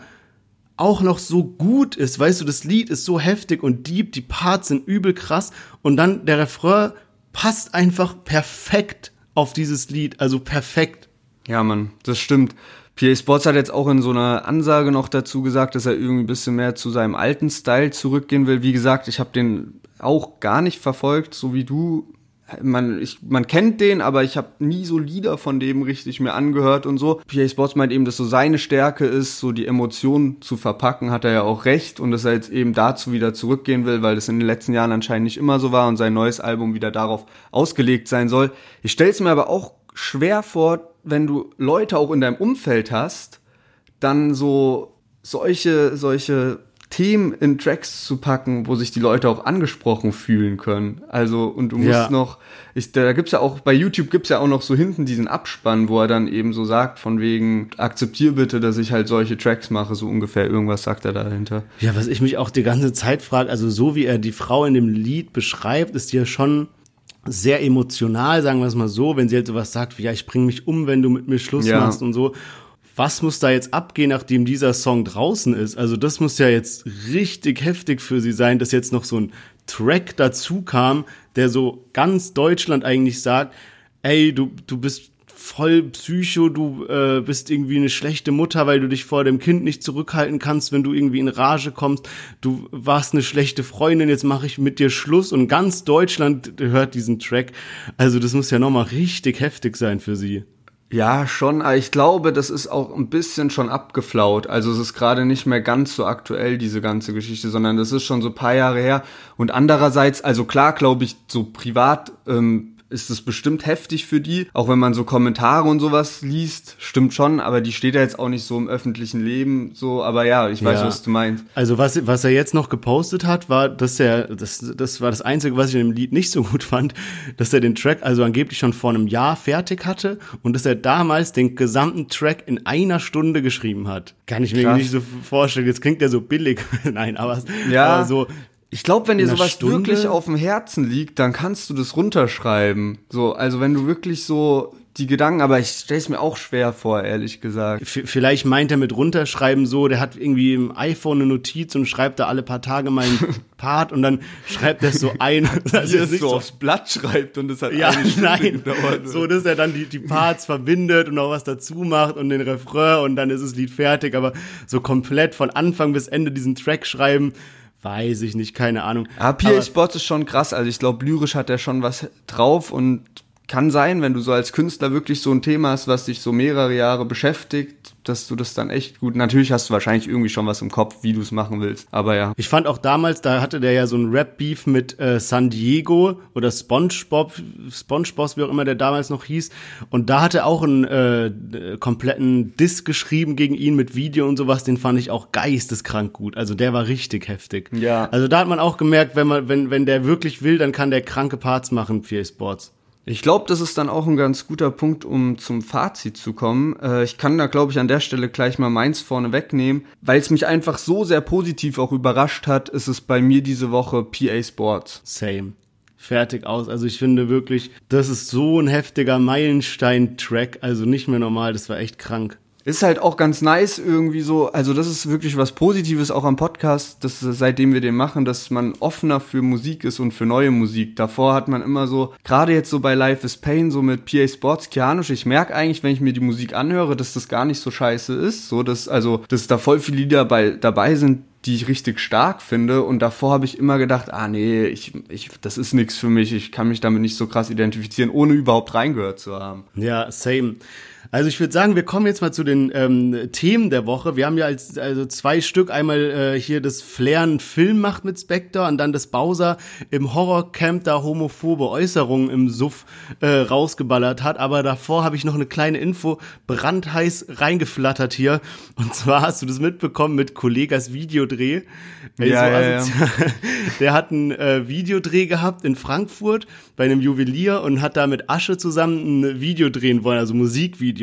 auch noch so gut ist. Weißt du, das Lied ist so heftig und deep, die Parts sind übel krass und dann der Refrain passt einfach perfekt auf dieses Lied, also perfekt. Ja, Mann, das stimmt. PA Sports hat jetzt auch in so einer Ansage noch dazu gesagt, dass er irgendwie ein bisschen mehr zu seinem alten Style zurückgehen will. Wie gesagt, ich habe den auch gar nicht verfolgt, so wie du. Man, ich, man kennt den, aber ich habe nie so Lieder von dem richtig mir angehört und so. PA Sports meint eben, dass so seine Stärke ist, so die Emotionen zu verpacken, hat er ja auch recht und dass er jetzt eben dazu wieder zurückgehen will, weil das in den letzten Jahren anscheinend nicht immer so war und sein neues Album wieder darauf ausgelegt sein soll. Ich stell's mir aber auch schwer vor, wenn du Leute auch in deinem Umfeld hast, dann so solche, solche Themen in Tracks zu packen, wo sich die Leute auch angesprochen fühlen können. Also, und du musst Ja. noch, ich, da gibt's ja auch, bei YouTube gibt's ja auch noch so hinten diesen Abspann, wo er dann eben so sagt, von wegen, akzeptier bitte, dass ich halt solche Tracks mache, so ungefähr, irgendwas sagt er dahinter. Ja, was ich mich auch die ganze Zeit frage, also so wie er die Frau in dem Lied beschreibt, ist die ja schon sehr emotional, sagen wir es mal so, wenn sie halt sowas sagt wie, ja, ich bring mich um, wenn du mit mir Schluss Ja. machst und so. Was muss da jetzt abgehen, nachdem dieser Song draußen ist? Also das muss ja jetzt richtig heftig für sie sein, dass jetzt noch so ein Track dazu kam, der so ganz Deutschland eigentlich sagt, ey, du, du bist voll Psycho, du äh, bist irgendwie eine schlechte Mutter, weil du dich vor dem Kind nicht zurückhalten kannst, wenn du irgendwie in Rage kommst. Du warst eine schlechte Freundin, jetzt mache ich mit dir Schluss und ganz Deutschland hört diesen Track. Also das muss ja nochmal richtig heftig sein für sie. Ja, schon, aber ich glaube, das ist auch ein bisschen schon abgeflaut. Also es ist gerade nicht mehr ganz so aktuell, diese ganze Geschichte, sondern das ist schon so ein paar Jahre her. Und andererseits, also klar, glaube ich, so privat ähm, ist es bestimmt heftig für die, auch wenn man so Kommentare und sowas liest, stimmt schon, aber die steht ja jetzt auch nicht so im öffentlichen Leben, so, aber ja, ich weiß, Ja. was du meinst. Also was, was er jetzt noch gepostet hat, war, dass er, das, das war das Einzige, was ich in dem Lied nicht so gut fand, dass er den Track also angeblich schon vor einem Jahr fertig hatte und dass er damals den gesamten Track in einer Stunde geschrieben hat. Kann ich mir Krass. nicht so vorstellen. Jetzt klingt ja so billig. Nein, aber, Ja. aber so, Ich glaube, wenn dir sowas Stunde? wirklich auf dem Herzen liegt, dann kannst du das runterschreiben. So, also wenn du wirklich so die Gedanken, aber ich stell's mir auch schwer vor, ehrlich gesagt. v- vielleicht meint er mit runterschreiben so, der hat irgendwie im iPhone eine Notiz und schreibt da alle paar Tage mal einen Part und dann schreibt er es so ein. Das Wie er es nicht so aufs Blatt schreibt und es hat Ja, eine Stunde nein. gedauert. So, dass er dann die, die Parts verbindet und noch was dazu macht und den Refrain und dann ist das Lied fertig. Aber so komplett von Anfang bis Ende diesen Track schreiben, weiß ich nicht, keine Ahnung. PA Aber- Sports ist schon krass. Also ich glaube, lyrisch hat er schon was drauf und kann sein, wenn du so als Künstler wirklich so ein Thema hast, was dich so mehrere Jahre beschäftigt, dass du das dann echt gut. Natürlich hast du wahrscheinlich irgendwie schon was im Kopf, wie du es machen willst. Aber ja. Ich fand auch damals, da hatte der ja so ein Rap-Beef mit äh, San Diego oder SpongeBob, SpongeBob, wie auch immer der damals noch hieß. Und da hat er auch einen äh, äh, kompletten Diss geschrieben gegen ihn mit Video und sowas. Den fand ich auch geisteskrank gut. Also der war richtig heftig. Ja. Also da hat man auch gemerkt, wenn man, wenn, wenn der wirklich will, dann kann der kranke Parts machen für Sports. Ich glaube, das ist dann auch ein ganz guter Punkt, um zum Fazit zu kommen. Äh, ich kann da, glaube ich, an der Stelle gleich mal meins vorne wegnehmen, weil es mich einfach so sehr positiv auch überrascht hat, ist es bei mir diese Woche PA Sports. Same. Fertig aus. Also ich finde wirklich, das ist so ein heftiger Meilenstein-Track. Also nicht mehr normal. Das war echt krank. Ist halt auch ganz nice irgendwie so, also das ist wirklich was Positives auch am Podcast, dass seitdem wir den machen, dass man offener für Musik ist und für neue Musik. Davor hat man immer so, gerade jetzt so bei Life is Pain, so mit PA Sports, Kianisch, ich merke eigentlich, wenn ich mir die Musik anhöre, dass das gar nicht so scheiße ist, so dass, also, dass da voll viele Lieder bei, dabei sind, die ich richtig stark finde und davor habe ich immer gedacht, ah nee, ich, ich, das ist nichts für mich, ich kann mich damit nicht so krass identifizieren, ohne überhaupt reingehört zu haben. Ja, same. Also ich würde sagen, wir kommen jetzt mal zu den ähm, Themen der Woche. Wir haben ja als also zwei Stück einmal äh, hier das Flair einen Film macht mit Spectre und dann das Bowser im Horrorcamp da homophobe Äußerungen im Suff äh, rausgeballert hat. Aber davor habe ich noch eine kleine Info brandheiß reingeflattert hier. Und zwar hast du das mitbekommen mit Kollegas Videodreh. Ey, Ja, ja, ja. Der hat einen äh, Videodreh gehabt in Frankfurt bei einem Juwelier und hat da mit Asche zusammen ein Video drehen wollen, also Musikvideo.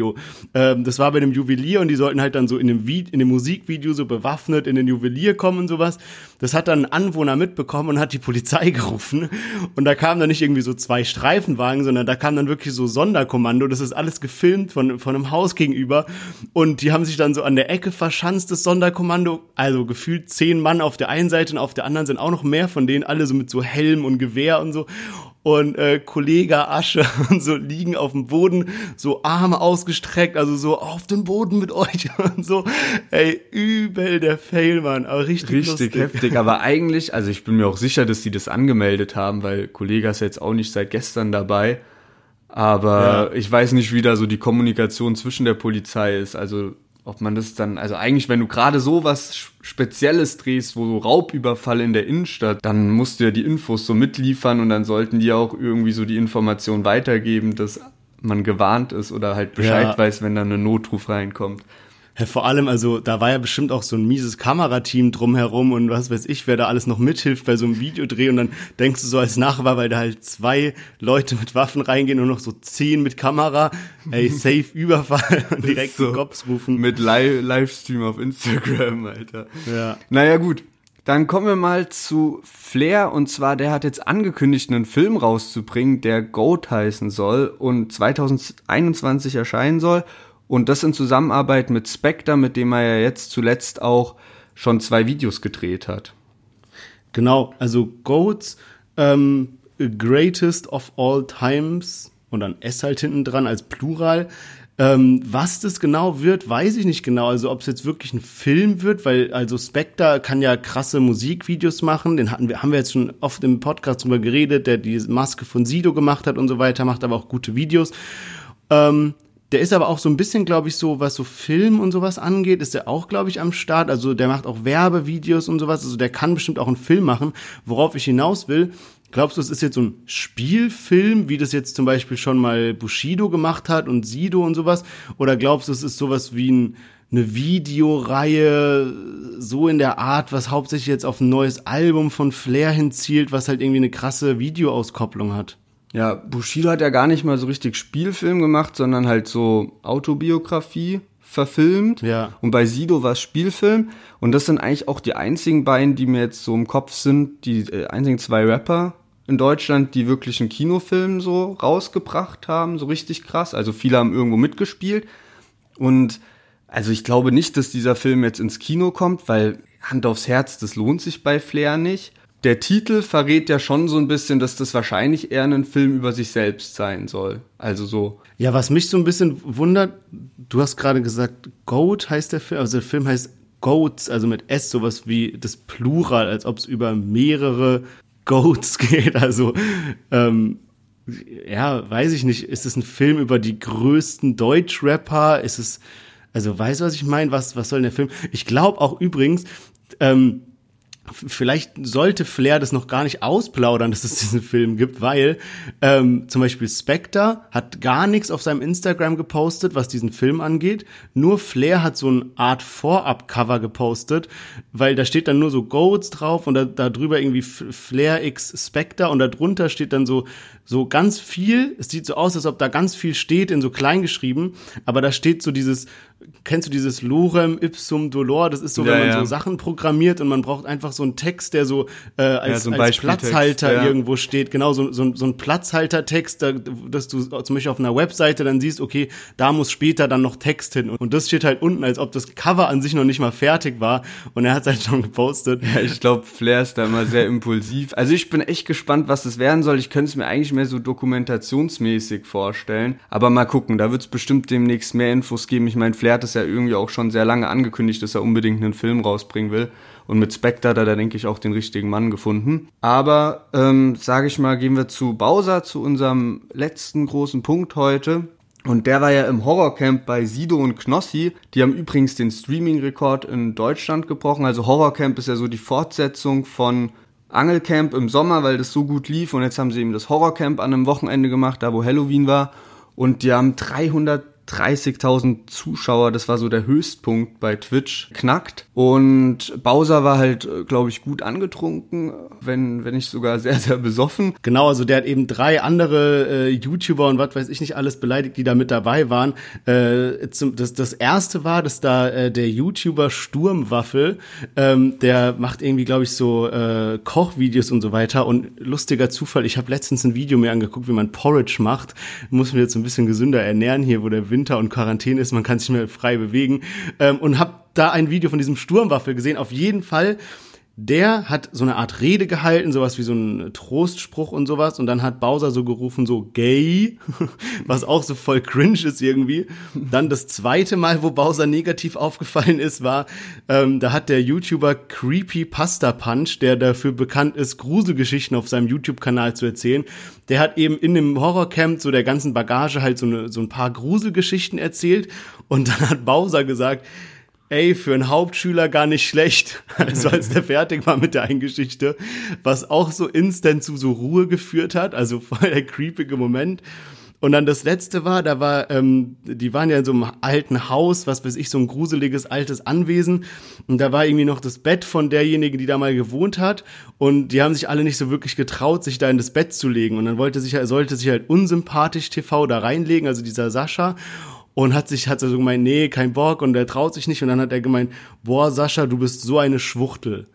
Ähm, das war bei einem Juwelier und die sollten halt dann so in dem, Vi in dem Musikvideo so bewaffnet in den Juwelier kommen und sowas. Das hat dann ein Anwohner mitbekommen und hat die Polizei gerufen. Und da kamen dann nicht irgendwie so zwei Streifenwagen, sondern da kam dann wirklich so Sonderkommando. Das ist alles gefilmt von, von einem Haus gegenüber. Und die haben sich dann so an der Ecke verschanzt, das Sonderkommando. Also gefühlt zehn Mann auf der einen Seite und auf der anderen sind auch noch mehr von denen, alle so mit so Helm und Gewehr und so und äh, Kollege Asche und so liegen auf dem Boden, so Arme ausgestreckt, also so auf den Boden mit euch und so. Ey, übel der Fail, Mann, aber richtig, Richtig lustig. heftig, aber eigentlich, also ich bin mir auch sicher, dass die das angemeldet haben, weil Kollege ist jetzt auch nicht seit gestern dabei. Aber Ja. ich weiß nicht, wie da so die Kommunikation zwischen der Polizei ist. Also ob man das dann, also eigentlich, wenn du gerade so was Spezielles drehst, wo so Raubüberfall in der Innenstadt, dann musst du ja die Infos so mitliefern und dann sollten die auch irgendwie so die Information weitergeben, dass man gewarnt ist oder halt Bescheid Ja. weiß, wenn dann ein Notruf reinkommt. Ja, vor allem, also da war ja bestimmt auch so ein mieses Kamerateam drumherum und was weiß ich, wer da alles noch mithilft bei so einem Videodreh und dann denkst du so als Nachbar, weil da halt zwei Leute mit Waffen reingehen und noch so zehn mit Kamera, ey, safe Überfall und direkt so Cops rufen. Mit Li Livestream auf Instagram, Alter. Ja. Naja, gut. Dann kommen wir mal zu Flair und zwar, der hat jetzt angekündigt, einen Film rauszubringen, der Goat heißen soll und 2021 erscheinen soll. Und das in Zusammenarbeit mit Spectre, mit dem er ja jetzt zuletzt auch schon zwei Videos gedreht hat. Genau, also Goats, ähm, Greatest of All Times und dann S halt hinten dran als Plural. Ähm, was das genau wird, weiß ich nicht genau. Also ob es jetzt wirklich ein Film wird, weil also Spectre kann ja krasse Musikvideos machen. Den hatten wir, haben wir jetzt schon oft im Podcast drüber geredet, der die Maske von Sido gemacht hat und so weiter, macht aber auch gute Videos. Ähm, der ist aber auch so ein bisschen, glaube ich, so, was so Film und sowas angeht, ist der auch, glaube ich, am Start. Also der macht auch Werbevideos und sowas. Also der kann bestimmt auch einen Film machen. Worauf ich hinaus will, glaubst du, es ist jetzt so ein Spielfilm, wie das jetzt zum Beispiel schon mal Bushido gemacht hat und Sido und sowas? Oder glaubst du, es ist sowas wie ein, eine Videoreihe, so in der Art, was hauptsächlich jetzt auf ein neues Album von Flair hinzielt, was halt irgendwie eine krasse Videoauskopplung hat? Ja, Bushido hat ja gar nicht mal so richtig Spielfilm gemacht, sondern halt so Autobiografie verfilmt. Ja. Und bei Sido war es Spielfilm. Und das sind eigentlich auch die einzigen beiden, die mir jetzt so im Kopf sind, die äh, einzigen zwei Rapper in Deutschland, die wirklich einen Kinofilm so rausgebracht haben, so richtig krass. Also viele haben irgendwo mitgespielt. Und also ich glaube nicht, dass dieser Film jetzt ins Kino kommt, weil Hand aufs Herz, das lohnt sich bei Flair nicht. Der Titel verrät ja schon so ein bisschen, dass das wahrscheinlich eher ein Film über sich selbst sein soll. Also so. Ja, was mich so ein bisschen wundert, du hast gerade gesagt, Goat heißt der Film, also der Film heißt Goats, also mit S, sowas wie das Plural, als ob es über mehrere Goats geht. Also, ähm, ja, weiß ich nicht, ist es ein Film über die größten Deutschrapper? Ist es, also weißt du, was ich meine? Was, was soll denn der Film? Ich glaube auch übrigens, ähm, vielleicht sollte Flair das noch gar nicht ausplaudern, dass es diesen Film gibt, weil ähm, zum Beispiel Spectre hat gar nichts auf seinem Instagram gepostet, was diesen Film angeht. Nur Flair hat so eine Art Vorab-Cover gepostet, weil da steht dann nur so Goats drauf und da, da drüber irgendwie Flair x Spectre und da drunter steht dann so so ganz viel. Es sieht so aus, als ob da ganz viel steht in so klein geschrieben, aber da steht so dieses Kennst du dieses Lorem ipsum dolor? Das ist so, Ja, wenn man ja. so Sachen programmiert und man braucht einfach so einen Text, der so äh, als, so ein als Platzhalter ja. irgendwo steht. Genau, so, so, so ein Platzhaltertext, da, dass du zum Beispiel auf einer Webseite dann siehst, okay, da muss später dann noch Text hin. Und das steht halt unten, als ob das Cover an sich noch nicht mal fertig war. Und er hat halt schon gepostet. Ja, ich glaube, Flair ist da immer sehr impulsiv. Also ich bin echt gespannt, was das werden soll. Ich könnte es mir eigentlich mehr so dokumentationsmäßig vorstellen. Aber mal gucken, da wird es bestimmt demnächst mehr Infos geben. Ich meine, Flair hat es ja irgendwie auch schon sehr lange angekündigt, dass er unbedingt einen Film rausbringen will. Und mit Spectre hat er da, denke ich, auch den richtigen Mann gefunden. Aber, ähm, sage ich mal, gehen wir zu Bowser, zu unserem letzten großen Punkt heute. Und der war ja im Horrorcamp bei Sido und Knossi. Die haben übrigens den Streaming-Rekord in Deutschland gebrochen. Also Horrorcamp ist ja so die Fortsetzung von Angelcamp im Sommer, weil das so gut lief. Und jetzt haben sie eben das Horrorcamp an einem Wochenende gemacht, da wo Halloween war. Und die haben 300 30.000 Zuschauer, das war so der Höchstpunkt bei Twitch, knackt. Und Bowser war halt, glaube ich, gut angetrunken, wenn, wenn nicht sogar sehr, sehr besoffen. Genau, also der hat eben drei andere äh, YouTuber und was weiß ich nicht alles beleidigt, die da mit dabei waren. Äh, zum, das, das erste war, dass da äh, der YouTuber Sturmwaffel, ähm, der macht irgendwie, glaube ich, so äh, Kochvideos und so weiter. Und lustiger Zufall, ich habe letztens ein Video mir angeguckt, wie man Porridge macht. Muss mir jetzt ein bisschen gesünder ernähren hier, wo der Wind Winter und Quarantäne ist, man kann sich mehr frei bewegen. Ähm, und hab da ein Video von diesem Sturmwaffel gesehen. Auf jeden Fall der hat so eine Art Rede gehalten, sowas wie so ein Trostspruch und sowas. Und dann hat Bowser so gerufen, so gay, was auch so voll cringe ist irgendwie. Dann das zweite Mal, wo Bowser negativ aufgefallen ist, war, ähm, da hat der YouTuber Creepy Pasta Punch, der dafür bekannt ist, Gruselgeschichten auf seinem YouTube-Kanal zu erzählen, der hat eben in dem Horrorcamp so der ganzen Bagage halt so, eine, so ein paar Gruselgeschichten erzählt. Und dann hat Bowser gesagt, ey, für einen Hauptschüler gar nicht schlecht. Also als der fertig war mit der Eingeschichte, was auch so instant zu so Ruhe geführt hat, also voll der creepige Moment. Und dann das letzte war, da war, ähm, die waren ja in so einem alten Haus, was weiß ich, so ein gruseliges altes Anwesen. Und da war irgendwie noch das Bett von derjenigen, die da mal gewohnt hat. Und die haben sich alle nicht so wirklich getraut, sich da in das Bett zu legen. Und dann wollte sich, sollte sich halt unsympathisch TV da reinlegen, also dieser Sascha und hat sich, hat er so gemeint, nee, kein Bock und er traut sich nicht und dann hat er gemeint, boah, Sascha, du bist so eine Schwuchtel.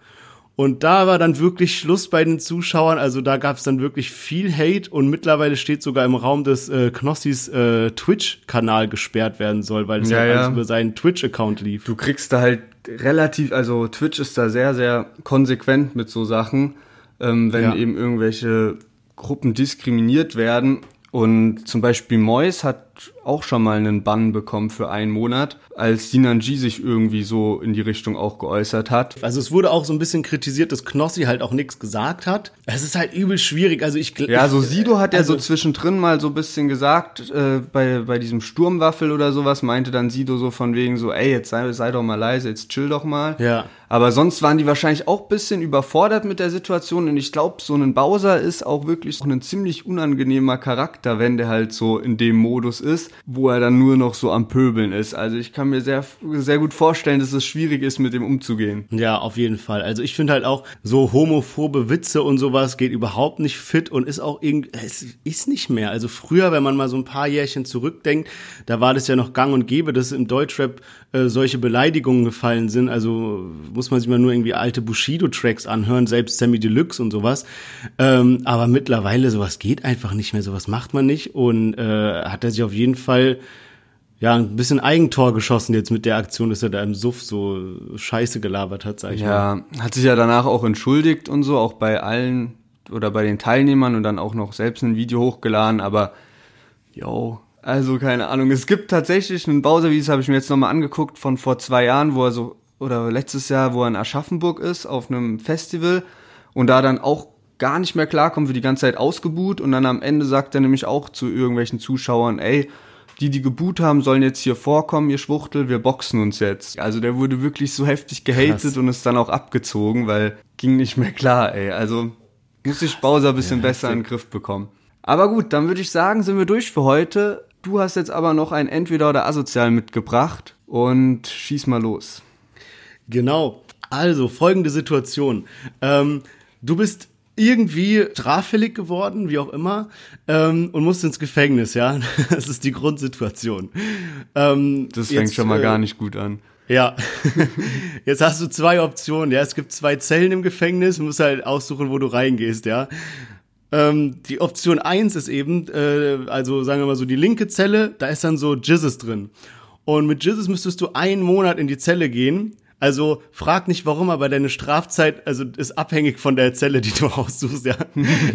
Und da war dann wirklich Schluss bei den Zuschauern, also da gab es dann wirklich viel Hate und mittlerweile steht sogar im Raum, dass äh, Knossis äh, Twitch-Kanal gesperrt werden soll, weil es ja, ja alles über seinen Twitch-Account lief. Du kriegst da halt relativ, also Twitch ist da sehr, sehr konsequent mit so Sachen, ähm, wenn ja. eben irgendwelche Gruppen diskriminiert werden. Und zum Beispiel Mois hat auch schon mal einen Bann bekommen für einen Monat, als Sinanji sich irgendwie so in die Richtung auch geäußert hat. Also es wurde auch so ein bisschen kritisiert, dass Knossi halt auch nichts gesagt hat. Es ist halt übel schwierig. Also ich Ja, so Sido hat ja also, so zwischendrin mal so ein bisschen gesagt, äh, bei, bei diesem Sturmwaffel oder sowas, meinte dann Sido so von wegen so, ey, jetzt sei, sei doch mal leise, jetzt chill doch mal. Ja. Aber sonst waren die wahrscheinlich auch bisschen überfordert mit der Situation und ich glaube, so ein Bowser ist auch wirklich ein ziemlich unangenehmer Charakter, wenn der halt so in dem Modus ist, wo er dann nur noch so am Pöbeln ist. Also ich kann mir sehr, sehr gut vorstellen, dass es schwierig ist, mit dem umzugehen. Ja, auf jeden Fall. Also ich finde halt auch, so homophobe Witze und sowas geht überhaupt nicht fit und ist auch irgendwie, es ist nicht mehr. Also früher, wenn man mal so ein paar Jährchen zurückdenkt, da war das ja noch gang und gäbe, dass im Deutschrap äh, solche Beleidigungen gefallen sind. Also muss man sich mal nur irgendwie alte Bushido-Tracks anhören, selbst Sammy Deluxe und sowas. Ähm, aber mittlerweile sowas geht einfach nicht mehr, sowas macht man nicht und äh, hat er sich auf jeden Fall ja, ein bisschen Eigentor geschossen jetzt mit der Aktion, dass er da im Suff so Scheiße gelabert hat, sag ich ja, mal. Ja, hat sich ja danach auch entschuldigt und so, auch bei allen oder bei den Teilnehmern und dann auch noch selbst ein Video hochgeladen, aber yo, also keine Ahnung. Es gibt tatsächlich einen Bowser-Videos, habe ich mir jetzt nochmal angeguckt, von vor zwei Jahren, wo er so, oder letztes Jahr, wo er in Aschaffenburg ist, auf einem Festival und da dann auch gar nicht mehr klarkommt, wird die ganze Zeit ausgebuht und dann am Ende sagt er nämlich auch zu irgendwelchen Zuschauern, ey, die, die geboot haben, sollen jetzt hier vorkommen, ihr Schwuchtel, wir boxen uns jetzt. Also der wurde wirklich so heftig gehatet Krass. und ist dann auch abgezogen, weil ging nicht mehr klar, ey. Also muss ich Bowser ein bisschen ja, besser in den Griff bekommen. Aber gut, dann würde ich sagen, sind wir durch für heute. Du hast jetzt aber noch ein Entweder oder Asozial mitgebracht und schieß mal los. Genau. Also, folgende Situation. Ähm, du bist irgendwie straffällig geworden, wie auch immer, ähm, und musste ins Gefängnis, ja. Das ist die Grundsituation. Ähm, das fängt jetzt, schon mal äh, gar nicht gut an. Ja. Jetzt hast du zwei Optionen, ja. Es gibt zwei Zellen im Gefängnis, du musst halt aussuchen, wo du reingehst, ja. Ähm, die Option eins ist eben, äh, also sagen wir mal so, die linke Zelle, da ist dann so Jizzes drin. Und mit Jizzes müsstest du einen Monat in die Zelle gehen also frag nicht warum, aber deine Strafzeit also ist abhängig von der Zelle, die du aussuchst, ja.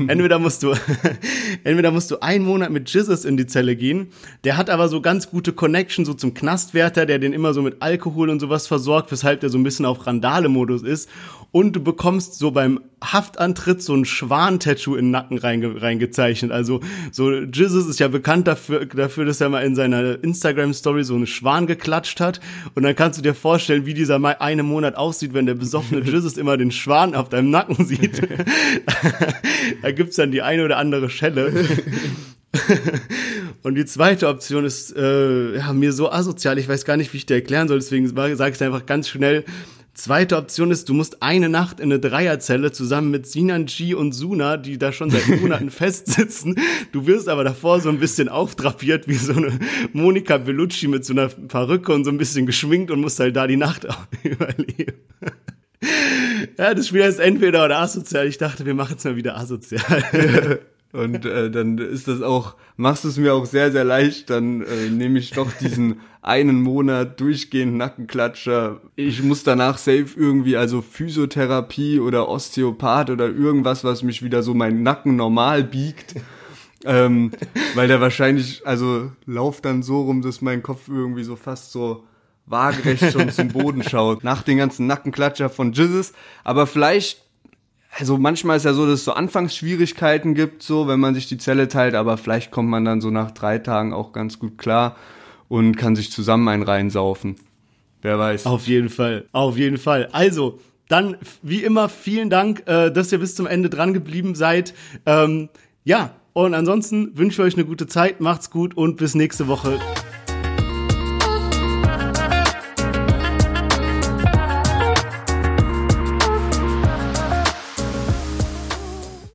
entweder musst du entweder musst du einen Monat mit Jesus in die Zelle gehen. Der hat aber so ganz gute Connection so zum Knastwärter, der den immer so mit Alkohol und sowas versorgt, weshalb der so ein bisschen auf Randale-Modus ist. Und du bekommst so beim Haftantritt so ein Schwan-Tattoo in den Nacken reinge reingezeichnet. Also so Jesus ist ja bekannt dafür, dafür, dass er mal in seiner Instagram-Story so einen Schwan geklatscht hat. Und dann kannst du dir vorstellen, wie dieser eine Monat aussieht, wenn der besoffene Jesus immer den Schwan auf deinem Nacken sieht. da gibt's dann die eine oder andere Schelle. Und die zweite Option ist äh, ja, mir so asozial, ich weiß gar nicht, wie ich dir erklären soll, deswegen sage ich es einfach ganz schnell. Zweite Option ist, du musst eine Nacht in eine Dreierzelle zusammen mit Sinan G und Suna, die da schon seit Monaten festsitzen. Du wirst aber davor so ein bisschen aufdrapiert wie so eine Monika Bellucci mit so einer Perücke und so ein bisschen geschminkt und musst halt da die Nacht überleben. Ja, das Spiel ist entweder oder asozial. Ich dachte, wir machen es mal wieder asozial. Und äh, dann ist das auch, machst du es mir auch sehr, sehr leicht, dann äh, nehme ich doch diesen einen Monat durchgehend Nackenklatscher. Ich muss danach safe irgendwie, also Physiotherapie oder Osteopath oder irgendwas, was mich wieder so mein Nacken normal biegt. ähm, weil der wahrscheinlich, also lauft dann so rum, dass mein Kopf irgendwie so fast so waagerecht schon zum Boden schaut. Nach den ganzen Nackenklatscher von Jizzes. Aber vielleicht also manchmal ist ja so, dass es so Anfangsschwierigkeiten gibt, so wenn man sich die Zelle teilt, aber vielleicht kommt man dann so nach drei Tagen auch ganz gut klar und kann sich zusammen einen reinsaufen. Wer weiß. Auf jeden Fall, auf jeden Fall. Also, dann wie immer vielen Dank, äh, dass ihr bis zum Ende dran geblieben seid. Ähm, ja, und ansonsten wünsche ich euch eine gute Zeit, macht's gut und bis nächste Woche.